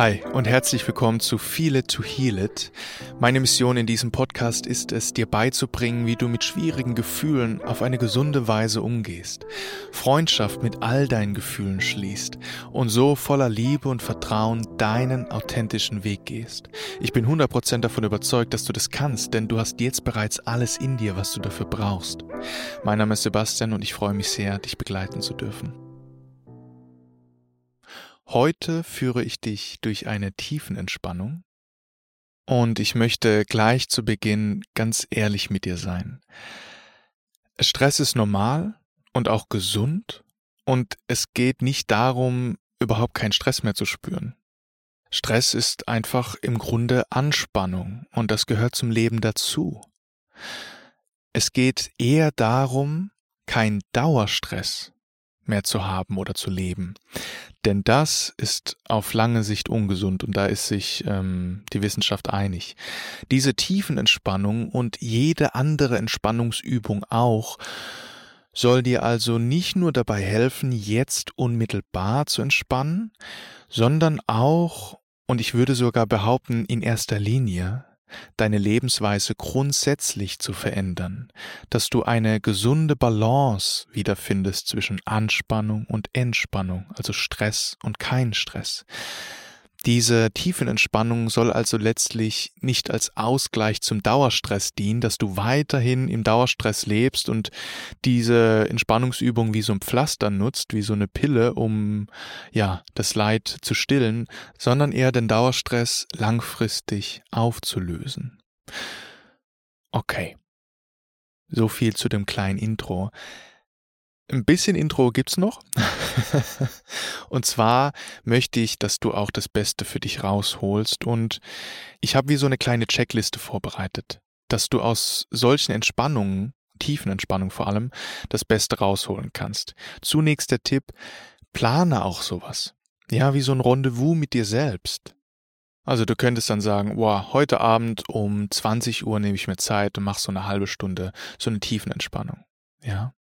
Hi und herzlich willkommen zu Feel It to Heal It. Meine Mission in diesem Podcast ist es, dir beizubringen, wie du mit schwierigen Gefühlen auf eine gesunde Weise umgehst, Freundschaft mit all deinen Gefühlen schließt und so voller Liebe und Vertrauen deinen authentischen Weg gehst. Ich bin 100% davon überzeugt, dass du das kannst, denn du hast jetzt bereits alles in dir, was du dafür brauchst. Mein Name ist Sebastian und ich freue mich sehr, dich begleiten zu dürfen. Heute führe ich dich durch eine Tiefenentspannung und ich möchte gleich zu Beginn ganz ehrlich mit dir sein. Stress ist normal und auch gesund und es geht nicht darum, überhaupt keinen Stress mehr zu spüren. Stress ist einfach im Grunde Anspannung und das gehört zum Leben dazu. Es geht eher darum, kein Dauerstress mehr zu haben oder zu leben. Denn das ist auf lange Sicht ungesund und da ist sich ähm, die Wissenschaft einig. Diese tiefen Entspannung und jede andere Entspannungsübung auch soll dir also nicht nur dabei helfen, jetzt unmittelbar zu entspannen, sondern auch, und ich würde sogar behaupten, in erster Linie deine Lebensweise grundsätzlich zu verändern, dass du eine gesunde Balance wiederfindest zwischen Anspannung und Entspannung, also Stress und kein Stress. Diese Tiefenentspannung soll also letztlich nicht als Ausgleich zum Dauerstress dienen, dass du weiterhin im Dauerstress lebst und diese Entspannungsübung wie so ein Pflaster nutzt, wie so eine Pille, um ja, das Leid zu stillen, sondern eher den Dauerstress langfristig aufzulösen. Okay. So viel zu dem kleinen Intro. Ein bisschen Intro gibt's noch. und zwar möchte ich, dass du auch das Beste für dich rausholst. Und ich habe wie so eine kleine Checkliste vorbereitet, dass du aus solchen Entspannungen, tiefen Entspannungen vor allem, das Beste rausholen kannst. Zunächst der Tipp, plane auch sowas. Ja, wie so ein Rendezvous mit dir selbst. Also du könntest dann sagen, wow, heute Abend um 20 Uhr nehme ich mir Zeit und mache so eine halbe Stunde so eine tiefen Entspannung. Ja.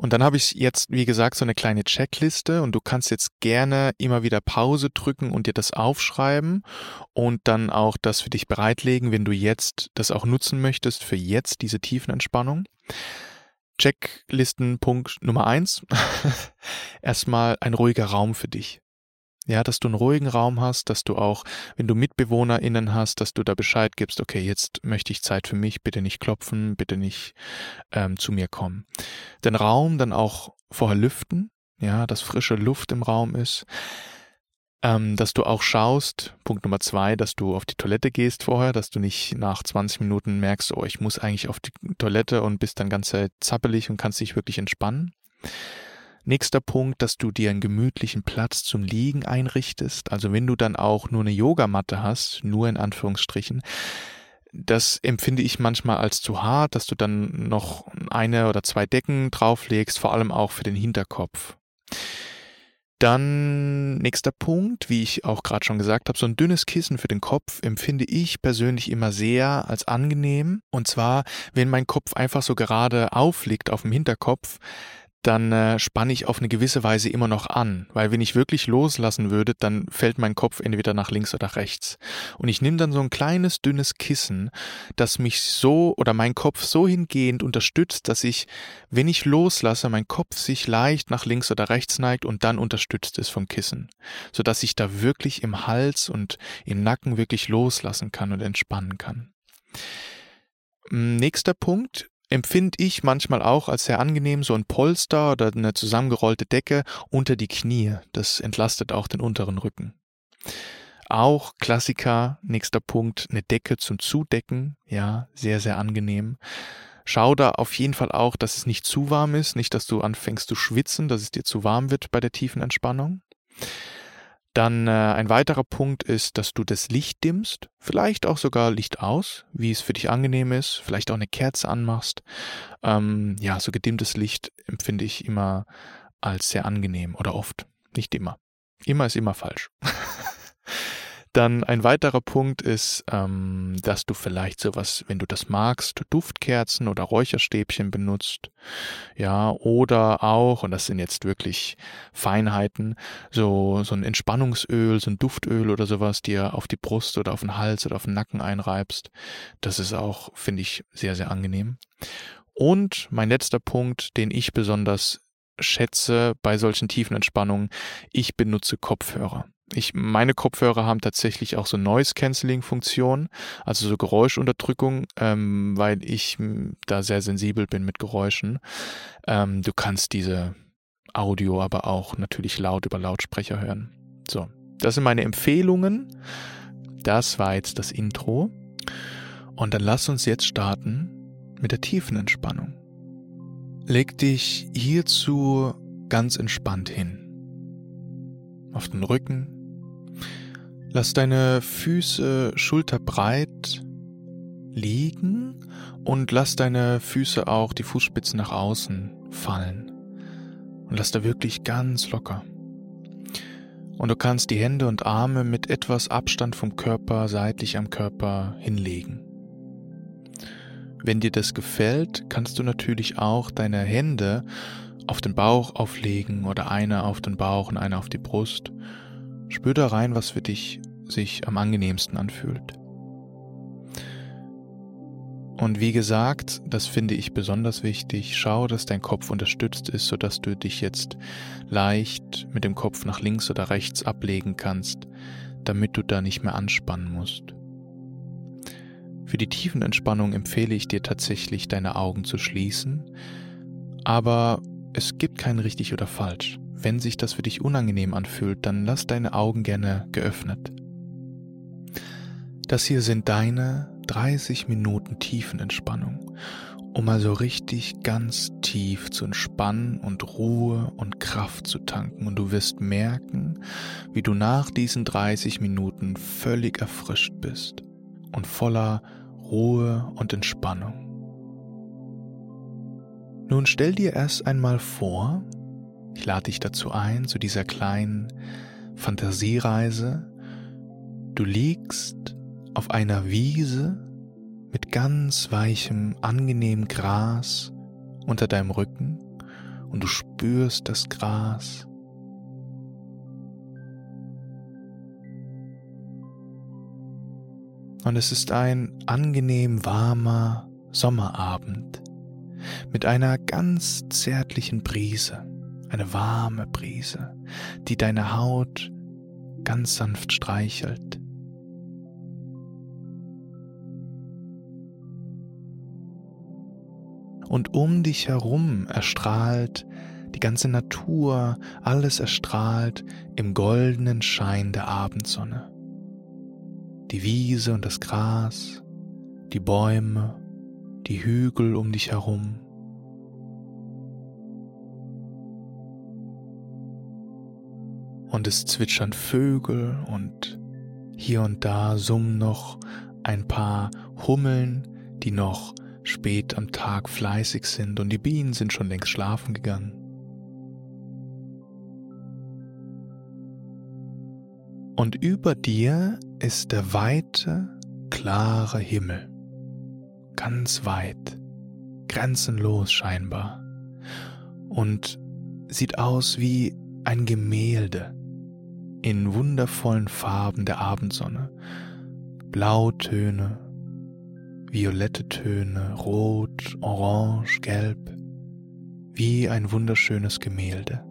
Und dann habe ich jetzt, wie gesagt, so eine kleine Checkliste und du kannst jetzt gerne immer wieder Pause drücken und dir das aufschreiben und dann auch das für dich bereitlegen, wenn du jetzt das auch nutzen möchtest für jetzt diese tiefen Entspannung. Checklistenpunkt Nummer eins. Erstmal ein ruhiger Raum für dich. Ja, dass du einen ruhigen Raum hast, dass du auch, wenn du MitbewohnerInnen hast, dass du da Bescheid gibst, okay, jetzt möchte ich Zeit für mich, bitte nicht klopfen, bitte nicht ähm, zu mir kommen. Den Raum dann auch vorher lüften, ja, dass frische Luft im Raum ist. Ähm, dass du auch schaust, Punkt Nummer zwei, dass du auf die Toilette gehst vorher, dass du nicht nach 20 Minuten merkst, oh, ich muss eigentlich auf die Toilette und bist dann ganz zappelig und kannst dich wirklich entspannen. Nächster Punkt, dass du dir einen gemütlichen Platz zum Liegen einrichtest. Also wenn du dann auch nur eine Yogamatte hast, nur in Anführungsstrichen, das empfinde ich manchmal als zu hart, dass du dann noch eine oder zwei Decken drauflegst, vor allem auch für den Hinterkopf. Dann nächster Punkt, wie ich auch gerade schon gesagt habe, so ein dünnes Kissen für den Kopf empfinde ich persönlich immer sehr als angenehm. Und zwar, wenn mein Kopf einfach so gerade aufliegt auf dem Hinterkopf, dann äh, spanne ich auf eine gewisse Weise immer noch an, weil wenn ich wirklich loslassen würde, dann fällt mein Kopf entweder nach links oder rechts. Und ich nehme dann so ein kleines, dünnes Kissen, das mich so oder mein Kopf so hingehend unterstützt, dass ich, wenn ich loslasse, mein Kopf sich leicht nach links oder rechts neigt und dann unterstützt ist vom Kissen, sodass ich da wirklich im Hals und im Nacken wirklich loslassen kann und entspannen kann. Nächster Punkt, empfinde ich manchmal auch als sehr angenehm, so ein Polster oder eine zusammengerollte Decke unter die Knie. Das entlastet auch den unteren Rücken. Auch Klassiker, nächster Punkt, eine Decke zum Zudecken. Ja, sehr, sehr angenehm. Schau da auf jeden Fall auch, dass es nicht zu warm ist, nicht, dass du anfängst zu schwitzen, dass es dir zu warm wird bei der tiefen Entspannung. Dann äh, ein weiterer Punkt ist, dass du das Licht dimmst, vielleicht auch sogar Licht aus, wie es für dich angenehm ist, vielleicht auch eine Kerze anmachst. Ähm, ja, so gedimmtes Licht empfinde ich immer als sehr angenehm oder oft, nicht immer. Immer ist immer falsch. Dann ein weiterer Punkt ist, ähm, dass du vielleicht sowas, wenn du das magst, Duftkerzen oder Räucherstäbchen benutzt. Ja, oder auch, und das sind jetzt wirklich Feinheiten, so, so ein Entspannungsöl, so ein Duftöl oder sowas, dir auf die Brust oder auf den Hals oder auf den Nacken einreibst. Das ist auch, finde ich, sehr, sehr angenehm. Und mein letzter Punkt, den ich besonders schätze bei solchen tiefen Entspannungen, ich benutze Kopfhörer. Ich, meine Kopfhörer haben tatsächlich auch so Noise-Canceling-Funktion, also so Geräuschunterdrückung, ähm, weil ich da sehr sensibel bin mit Geräuschen. Ähm, du kannst diese Audio aber auch natürlich laut über Lautsprecher hören. So, das sind meine Empfehlungen. Das war jetzt das Intro. Und dann lass uns jetzt starten mit der tiefen Entspannung. Leg dich hierzu ganz entspannt hin. Auf den Rücken. Lass deine Füße schulterbreit liegen und lass deine Füße auch die Fußspitzen nach außen fallen. Und lass da wirklich ganz locker. Und du kannst die Hände und Arme mit etwas Abstand vom Körper seitlich am Körper hinlegen. Wenn dir das gefällt, kannst du natürlich auch deine Hände auf den Bauch auflegen oder eine auf den Bauch und eine auf die Brust. Spür da rein, was für dich sich am angenehmsten anfühlt. Und wie gesagt, das finde ich besonders wichtig, schau, dass dein Kopf unterstützt ist, sodass du dich jetzt leicht mit dem Kopf nach links oder rechts ablegen kannst, damit du da nicht mehr anspannen musst. Für die tiefen Entspannung empfehle ich dir tatsächlich, deine Augen zu schließen, aber es gibt kein richtig oder falsch. Wenn sich das für dich unangenehm anfühlt, dann lass deine Augen gerne geöffnet. Das hier sind deine 30 Minuten tiefen Entspannung, um also richtig ganz tief zu entspannen und Ruhe und Kraft zu tanken. Und du wirst merken, wie du nach diesen 30 Minuten völlig erfrischt bist und voller Ruhe und Entspannung. Nun stell dir erst einmal vor, ich lade dich dazu ein, zu dieser kleinen Fantasiereise. Du liegst auf einer Wiese mit ganz weichem, angenehmem Gras unter deinem Rücken und du spürst das Gras und es ist ein angenehm warmer Sommerabend mit einer ganz zärtlichen Brise, eine warme Brise, die deine Haut ganz sanft streichelt. Und um dich herum erstrahlt die ganze Natur, alles erstrahlt im goldenen Schein der Abendsonne die Wiese und das Gras, die Bäume, die Hügel um dich herum. Und es zwitschern Vögel und hier und da summen noch ein paar Hummeln, die noch spät am Tag fleißig sind und die Bienen sind schon längst schlafen gegangen. Und über dir ist der weite, klare Himmel. Ganz weit, grenzenlos scheinbar. Und sieht aus wie ein Gemälde in wundervollen Farben der Abendsonne. Blautöne, violette Töne, rot, orange, gelb, wie ein wunderschönes Gemälde.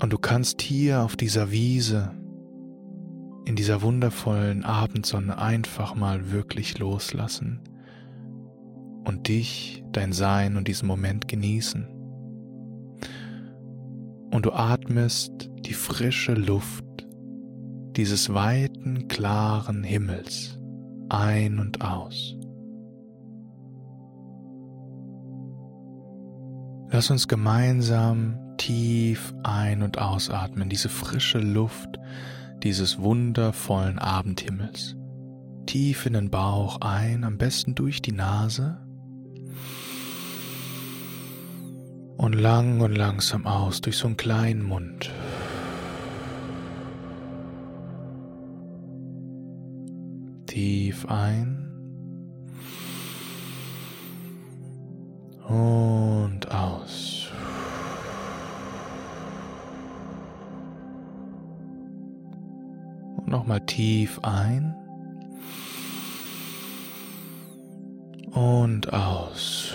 Und du kannst hier auf dieser Wiese, in dieser wundervollen Abendsonne einfach mal wirklich loslassen und dich, dein Sein und diesen Moment genießen. Und du atmest die frische Luft dieses weiten, klaren Himmels ein und aus. Lass uns gemeinsam tief ein- und ausatmen, diese frische Luft dieses wundervollen Abendhimmels. Tief in den Bauch ein, am besten durch die Nase. Und lang und langsam aus durch so einen kleinen Mund. Tief ein. Und aus. Und nochmal tief ein. Und aus.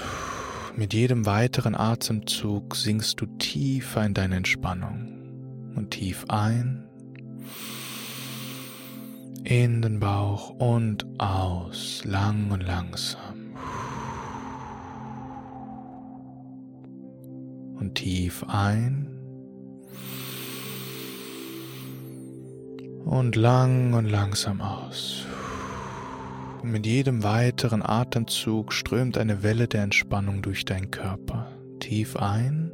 Mit jedem weiteren Atemzug sinkst du tiefer in deine Entspannung. Und tief ein in den Bauch und aus, lang und langsam. Und tief ein und lang und langsam aus. Und mit jedem weiteren Atemzug strömt eine Welle der Entspannung durch deinen Körper. Tief ein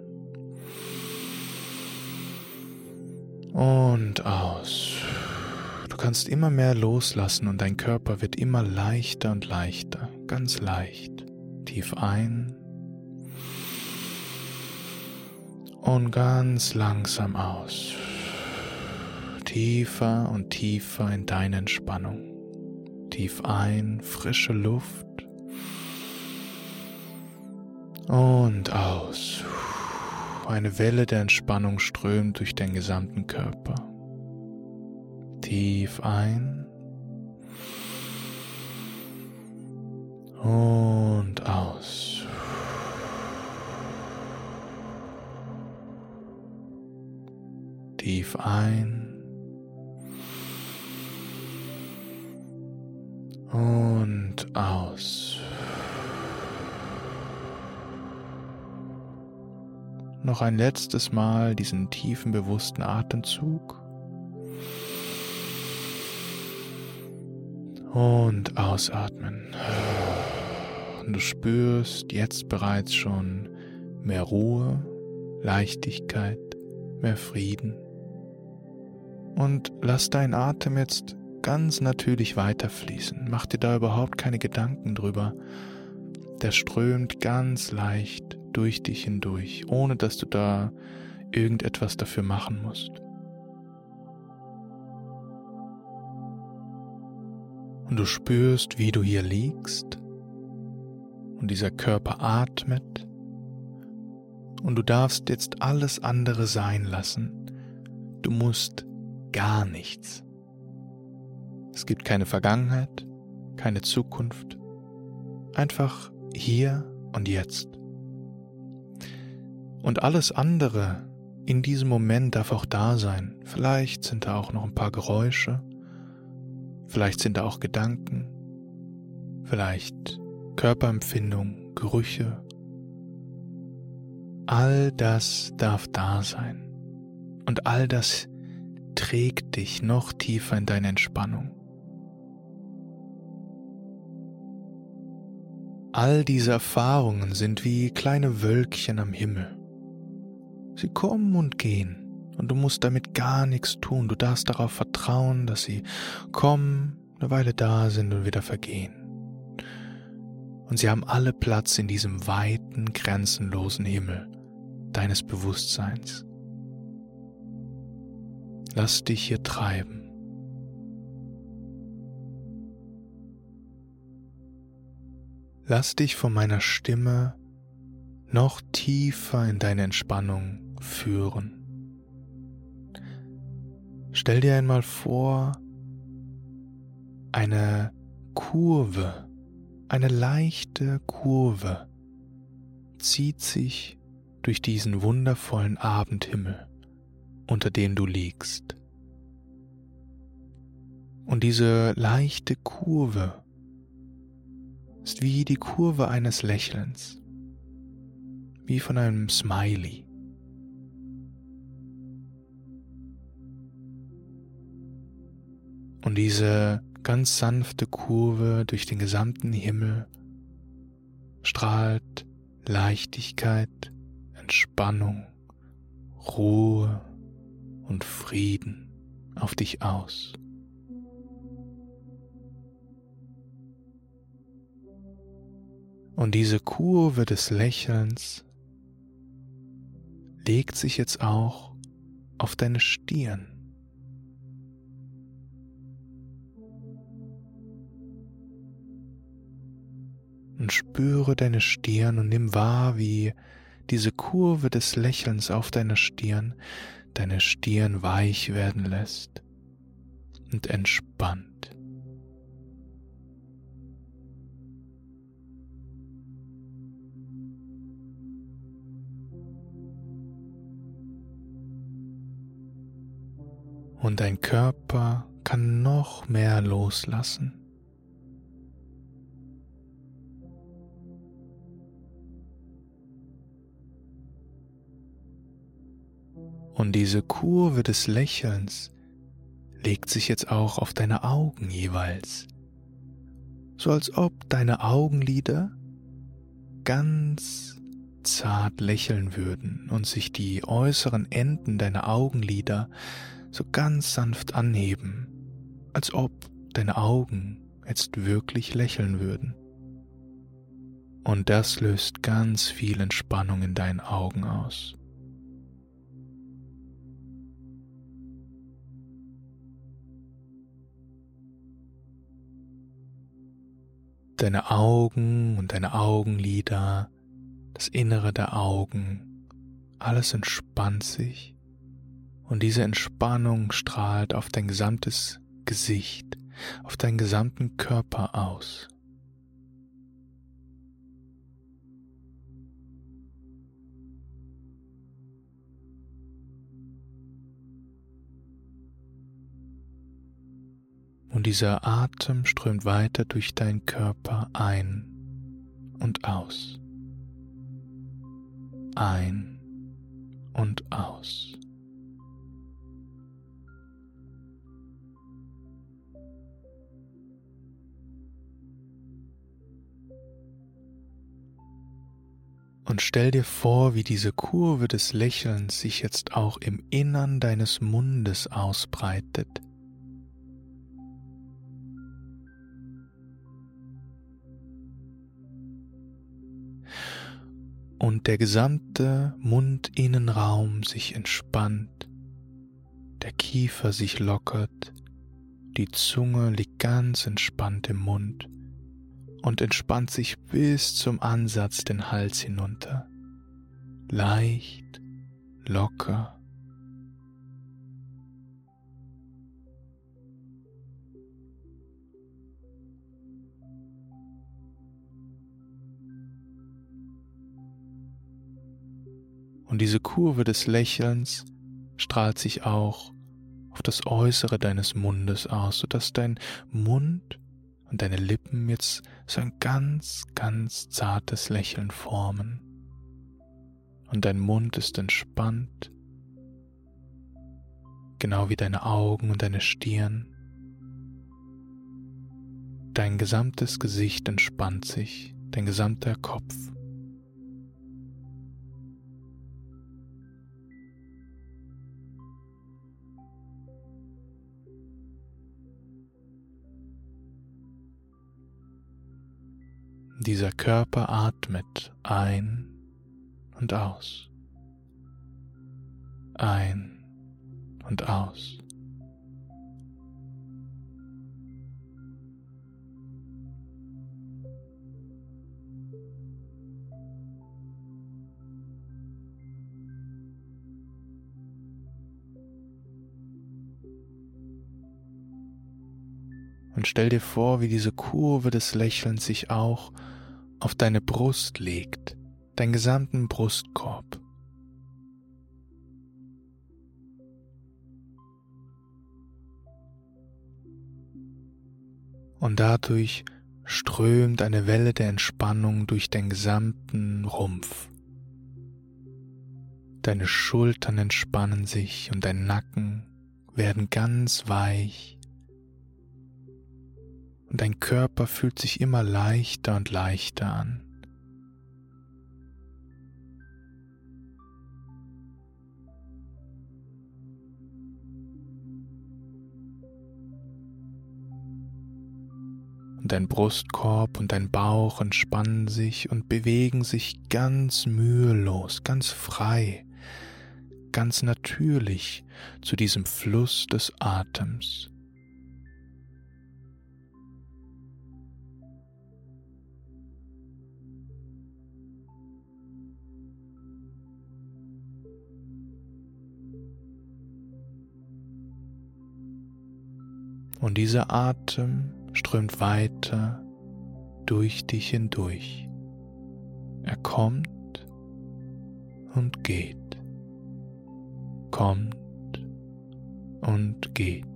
und aus. Du kannst immer mehr loslassen und dein Körper wird immer leichter und leichter, ganz leicht. Tief ein und ganz langsam aus. Tiefer und tiefer in deine Entspannung. Tief ein, frische Luft und aus. Eine Welle der Entspannung strömt durch den gesamten Körper tief ein und aus. Tief ein und aus. Noch ein letztes Mal diesen tiefen bewussten Atemzug. Und ausatmen. Und du spürst jetzt bereits schon mehr Ruhe, Leichtigkeit, mehr Frieden. Und lass deinen Atem jetzt ganz natürlich weiterfließen. Mach dir da überhaupt keine Gedanken drüber. Der strömt ganz leicht durch dich hindurch, ohne dass du da irgendetwas dafür machen musst. Und du spürst, wie du hier liegst und dieser Körper atmet. Und du darfst jetzt alles andere sein lassen. Du musst gar nichts. Es gibt keine Vergangenheit, keine Zukunft. Einfach hier und jetzt. Und alles andere in diesem Moment darf auch da sein. Vielleicht sind da auch noch ein paar Geräusche Vielleicht sind da auch Gedanken, vielleicht Körperempfindung, Gerüche. All das darf da sein. Und all das trägt dich noch tiefer in deine Entspannung. All diese Erfahrungen sind wie kleine Wölkchen am Himmel. Sie kommen und gehen. Und du musst damit gar nichts tun. Du darfst darauf vertrauen, dass sie kommen, eine Weile da sind und wieder vergehen. Und sie haben alle Platz in diesem weiten, grenzenlosen Himmel deines Bewusstseins. Lass dich hier treiben. Lass dich von meiner Stimme noch tiefer in deine Entspannung führen. Stell dir einmal vor, eine Kurve, eine leichte Kurve zieht sich durch diesen wundervollen Abendhimmel, unter dem du liegst. Und diese leichte Kurve ist wie die Kurve eines Lächelns, wie von einem Smiley. Und diese ganz sanfte Kurve durch den gesamten Himmel strahlt Leichtigkeit, Entspannung, Ruhe und Frieden auf dich aus. Und diese Kurve des Lächelns legt sich jetzt auch auf deine Stirn. Und spüre deine Stirn und nimm wahr, wie diese Kurve des Lächelns auf deiner Stirn deine Stirn weich werden lässt und entspannt. Und dein Körper kann noch mehr loslassen. Und diese Kurve des Lächelns legt sich jetzt auch auf deine Augen jeweils, so als ob deine Augenlider ganz zart lächeln würden und sich die äußeren Enden deiner Augenlider so ganz sanft anheben, als ob deine Augen jetzt wirklich lächeln würden. Und das löst ganz viel Entspannung in deinen Augen aus. deine Augen und deine Augenlider, das Innere der Augen, alles entspannt sich und diese Entspannung strahlt auf dein gesamtes Gesicht, auf deinen gesamten Körper aus. Und dieser Atem strömt weiter durch deinen Körper ein und aus. Ein und aus. Und stell dir vor, wie diese Kurve des Lächelns sich jetzt auch im Innern deines Mundes ausbreitet. Und der gesamte Mundinnenraum sich entspannt, der Kiefer sich lockert, die Zunge liegt ganz entspannt im Mund und entspannt sich bis zum Ansatz den Hals hinunter, leicht, locker. Und diese Kurve des Lächelns strahlt sich auch auf das Äußere deines Mundes aus, sodass dein Mund und deine Lippen jetzt so ein ganz, ganz zartes Lächeln formen. Und dein Mund ist entspannt, genau wie deine Augen und deine Stirn. Dein gesamtes Gesicht entspannt sich, dein gesamter Kopf. Dieser Körper atmet ein und aus, ein und aus. Und stell dir vor, wie diese Kurve des Lächelns sich auch auf deine Brust legt, deinen gesamten Brustkorb. Und dadurch strömt eine Welle der Entspannung durch den gesamten Rumpf. Deine Schultern entspannen sich und dein Nacken werden ganz weich und dein Körper fühlt sich immer leichter und leichter an. Und dein Brustkorb und dein Bauch entspannen sich und bewegen sich ganz mühelos, ganz frei, ganz natürlich zu diesem Fluss des Atems. Und dieser Atem strömt weiter durch dich hindurch. Er kommt und geht, kommt und geht.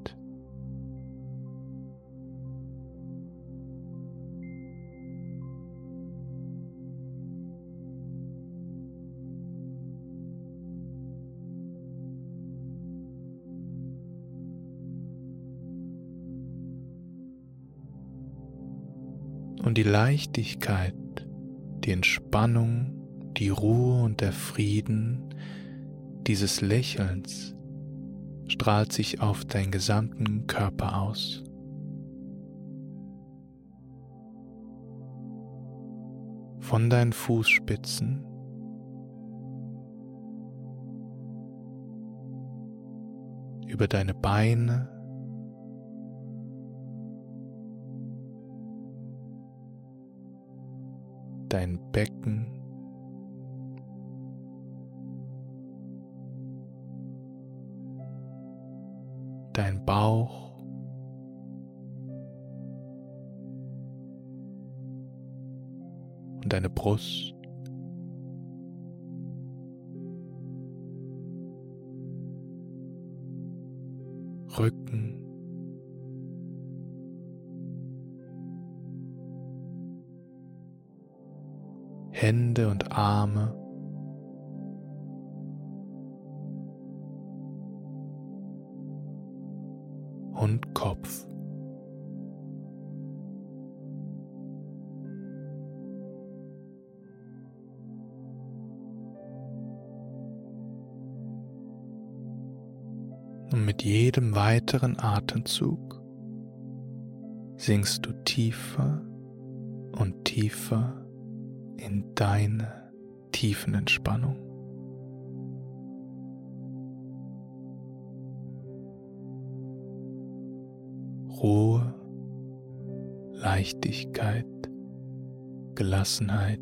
Die Leichtigkeit, die Entspannung, die Ruhe und der Frieden dieses Lächelns strahlt sich auf deinen gesamten Körper aus. Von deinen Fußspitzen über deine Beine dein Becken, dein Bauch, und deine Brust. Rücken. Hände und Arme. Und Kopf. Und mit jedem weiteren Atemzug sinkst du tiefer und tiefer in deine tiefen Entspannung. Ruhe, Leichtigkeit, Gelassenheit,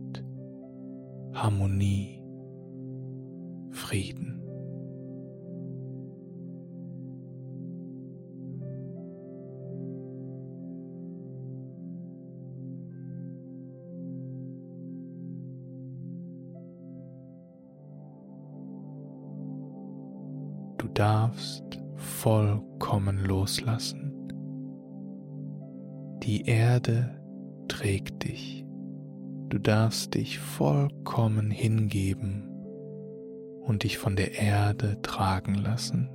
Harmonie, Frieden. Darfst vollkommen loslassen. Die Erde trägt dich. Du darfst dich vollkommen hingeben und dich von der Erde tragen lassen.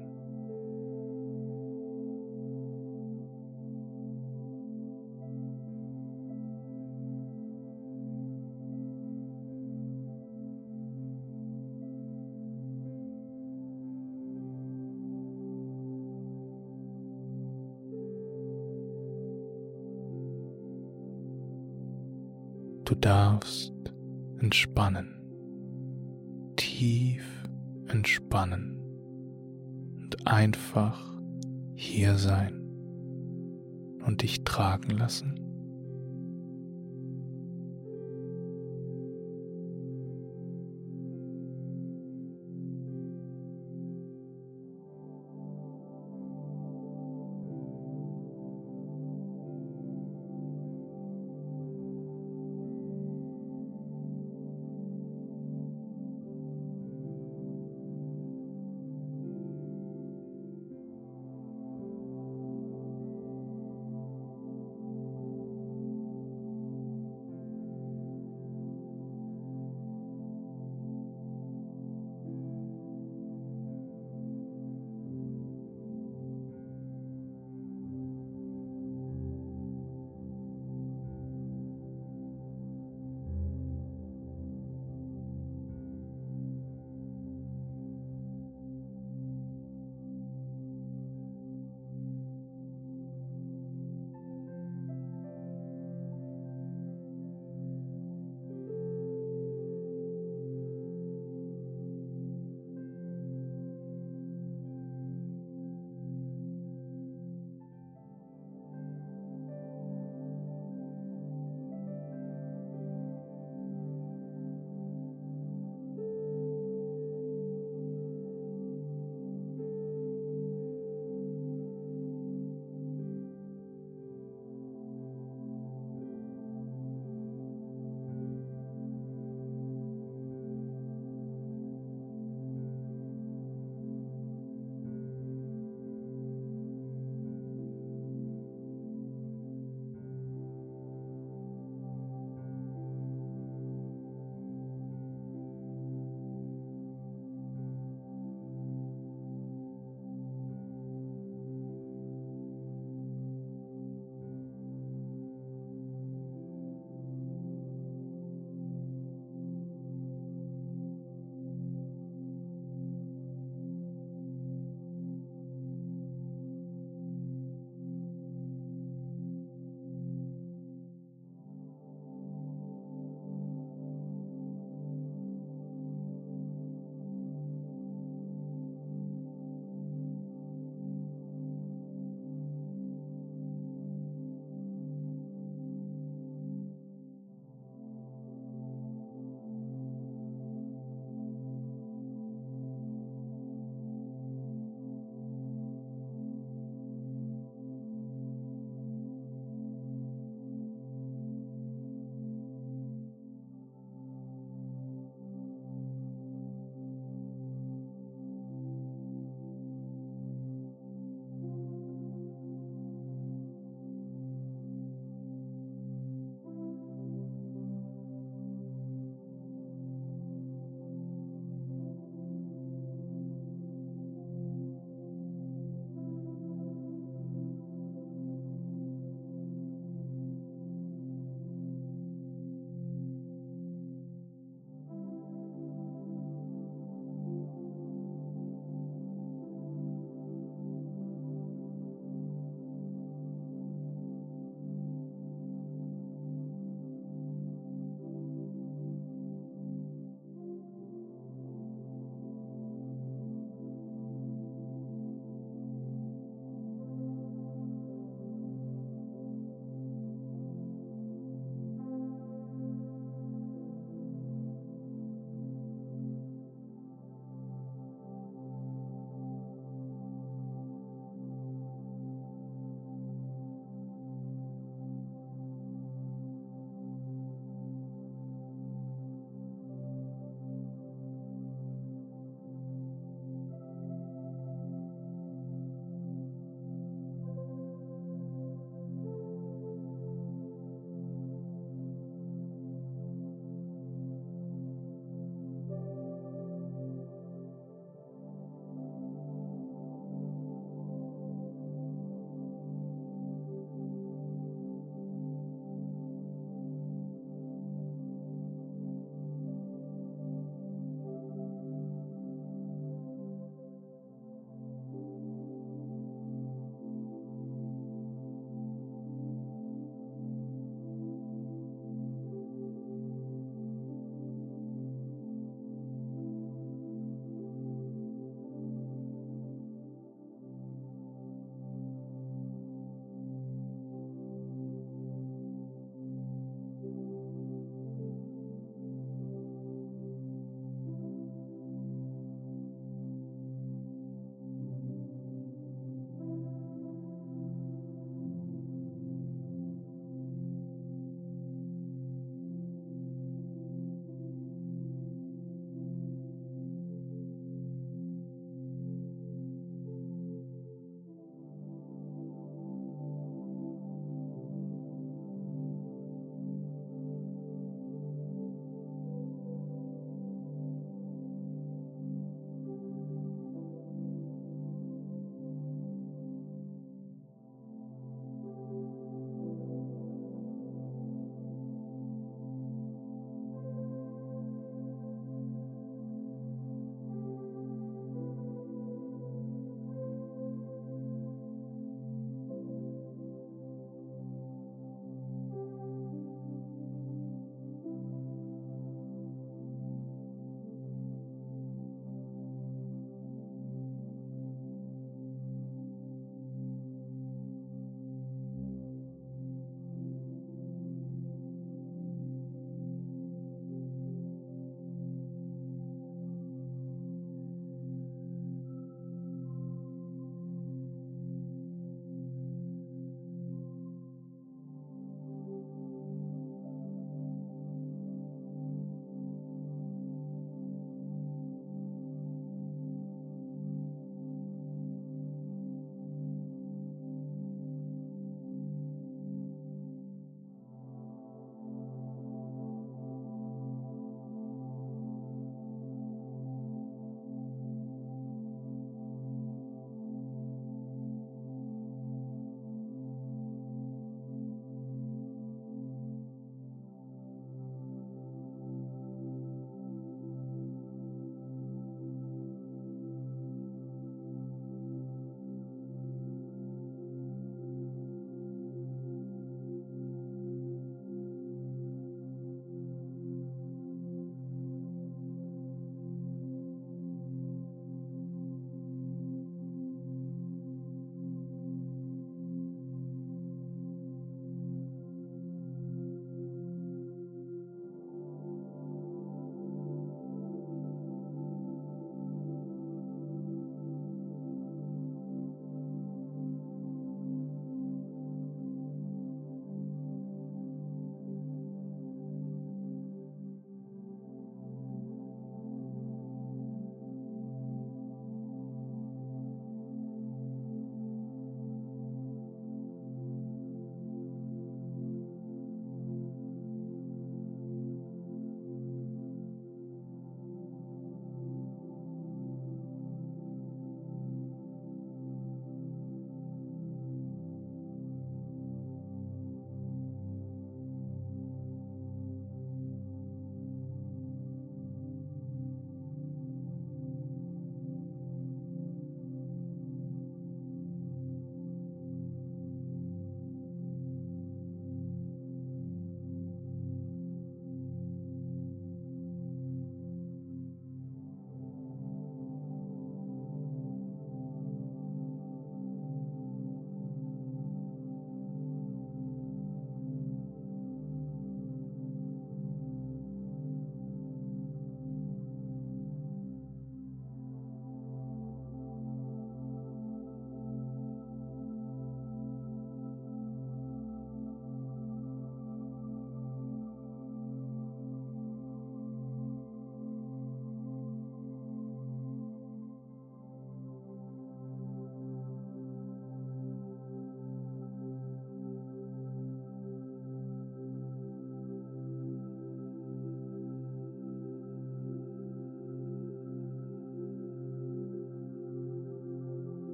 Darfst entspannen, tief entspannen und einfach hier sein und dich tragen lassen.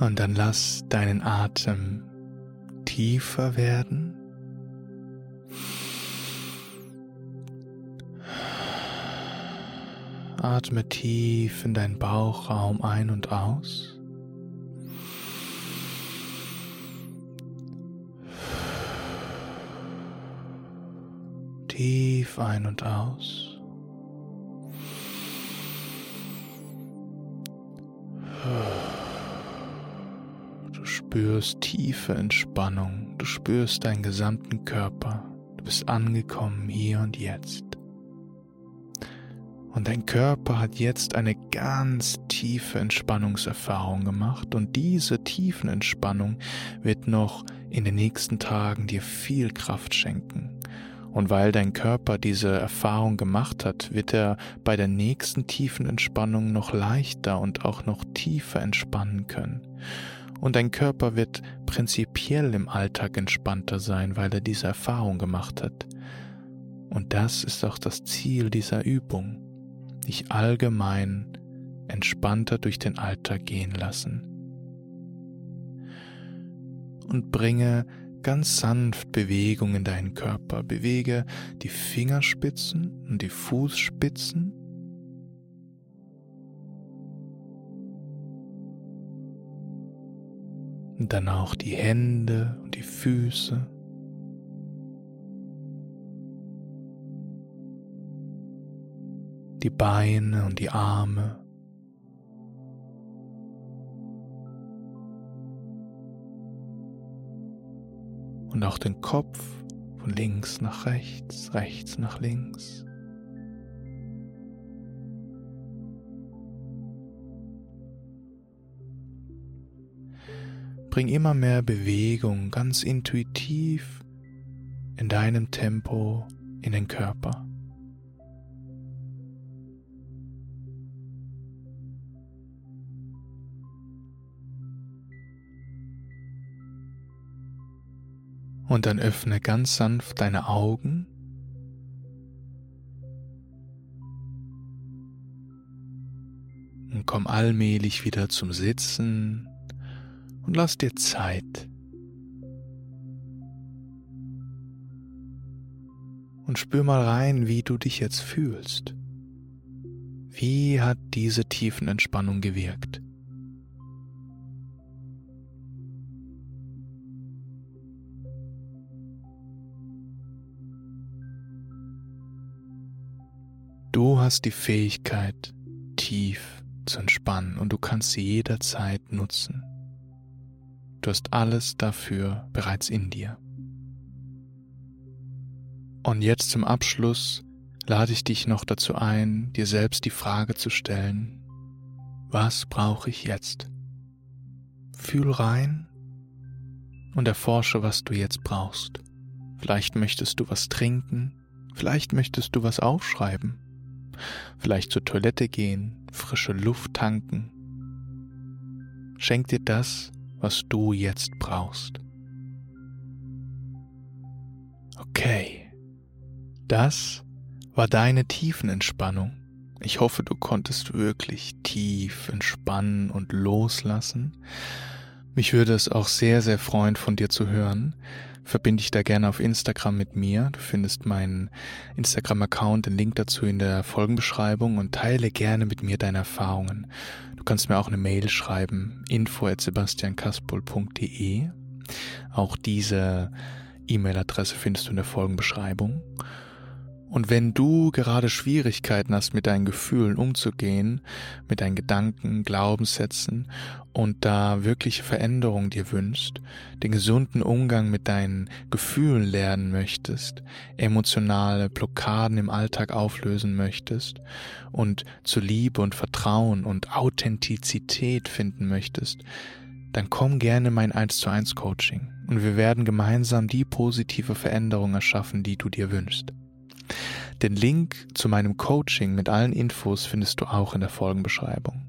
Und dann lass deinen Atem tiefer werden. Atme tief in deinen Bauchraum ein und aus. Tief ein und aus. Spürst tiefe Entspannung, du spürst deinen gesamten Körper, du bist angekommen hier und jetzt. Und dein Körper hat jetzt eine ganz tiefe Entspannungserfahrung gemacht und diese tiefen Entspannung wird noch in den nächsten Tagen dir viel Kraft schenken. Und weil dein Körper diese Erfahrung gemacht hat, wird er bei der nächsten tiefen Entspannung noch leichter und auch noch tiefer entspannen können. Und dein Körper wird prinzipiell im Alltag entspannter sein, weil er diese Erfahrung gemacht hat. Und das ist auch das Ziel dieser Übung, dich allgemein entspannter durch den Alltag gehen lassen. Und bringe ganz sanft Bewegung in deinen Körper. Bewege die Fingerspitzen und die Fußspitzen. Und dann auch die Hände und die Füße. Die Beine und die Arme. und auch den Kopf von links nach rechts, rechts nach links. Bring immer mehr Bewegung ganz intuitiv in deinem Tempo in den Körper. Und dann öffne ganz sanft deine Augen. Und komm allmählich wieder zum Sitzen und lass dir Zeit. Und spür mal rein, wie du dich jetzt fühlst. Wie hat diese tiefen Entspannung gewirkt? Du hast die Fähigkeit, tief zu entspannen und du kannst sie jederzeit nutzen. Du hast alles dafür bereits in dir. Und jetzt zum Abschluss lade ich dich noch dazu ein, dir selbst die Frage zu stellen, was brauche ich jetzt? Fühl rein und erforsche, was du jetzt brauchst. Vielleicht möchtest du was trinken, vielleicht möchtest du was aufschreiben vielleicht zur Toilette gehen, frische Luft tanken. Schenk dir das, was du jetzt brauchst. Okay, das war deine Tiefenentspannung. Ich hoffe, du konntest wirklich tief entspannen und loslassen. Mich würde es auch sehr, sehr freuen, von dir zu hören verbinde dich da gerne auf Instagram mit mir. Du findest meinen Instagram-Account, den Link dazu in der Folgenbeschreibung und teile gerne mit mir deine Erfahrungen. Du kannst mir auch eine Mail schreiben, info at sebastiankaspol.de. Auch diese E-Mail-Adresse findest du in der Folgenbeschreibung. Und wenn du gerade Schwierigkeiten hast, mit deinen Gefühlen umzugehen, mit deinen Gedanken, Glaubenssätzen und da wirkliche Veränderung dir wünschst, den gesunden Umgang mit deinen Gefühlen lernen möchtest, emotionale Blockaden im Alltag auflösen möchtest und zu Liebe und Vertrauen und Authentizität finden möchtest, dann komm gerne in mein 1 zu 1 Coaching und wir werden gemeinsam die positive Veränderung erschaffen, die du dir wünschst. Den Link zu meinem Coaching mit allen Infos findest du auch in der Folgenbeschreibung.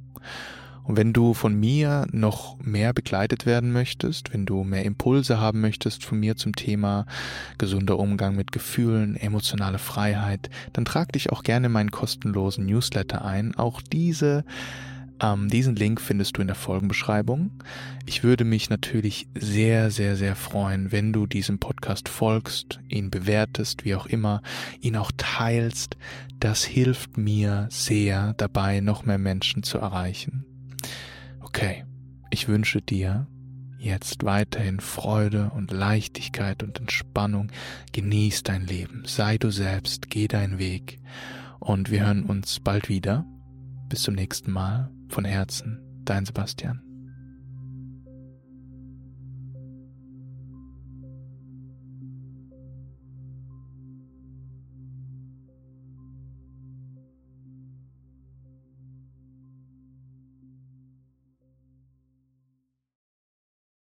Und wenn du von mir noch mehr begleitet werden möchtest, wenn du mehr Impulse haben möchtest von mir zum Thema gesunder Umgang mit Gefühlen, emotionale Freiheit, dann trag dich auch gerne in meinen kostenlosen Newsletter ein. Auch diese Ähm, diesen Link findest du in der Folgenbeschreibung. Ich würde mich natürlich sehr, sehr, sehr freuen, wenn du diesem Podcast folgst, ihn bewertest, wie auch immer, ihn auch teilst. Das hilft mir sehr dabei, noch mehr Menschen zu erreichen. Okay, ich wünsche dir jetzt weiterhin Freude und Leichtigkeit und Entspannung. Genieß dein Leben, sei du selbst, geh deinen Weg und wir hören uns bald wieder. Bis zum nächsten Mal. Von Herzen, dein Sebastian.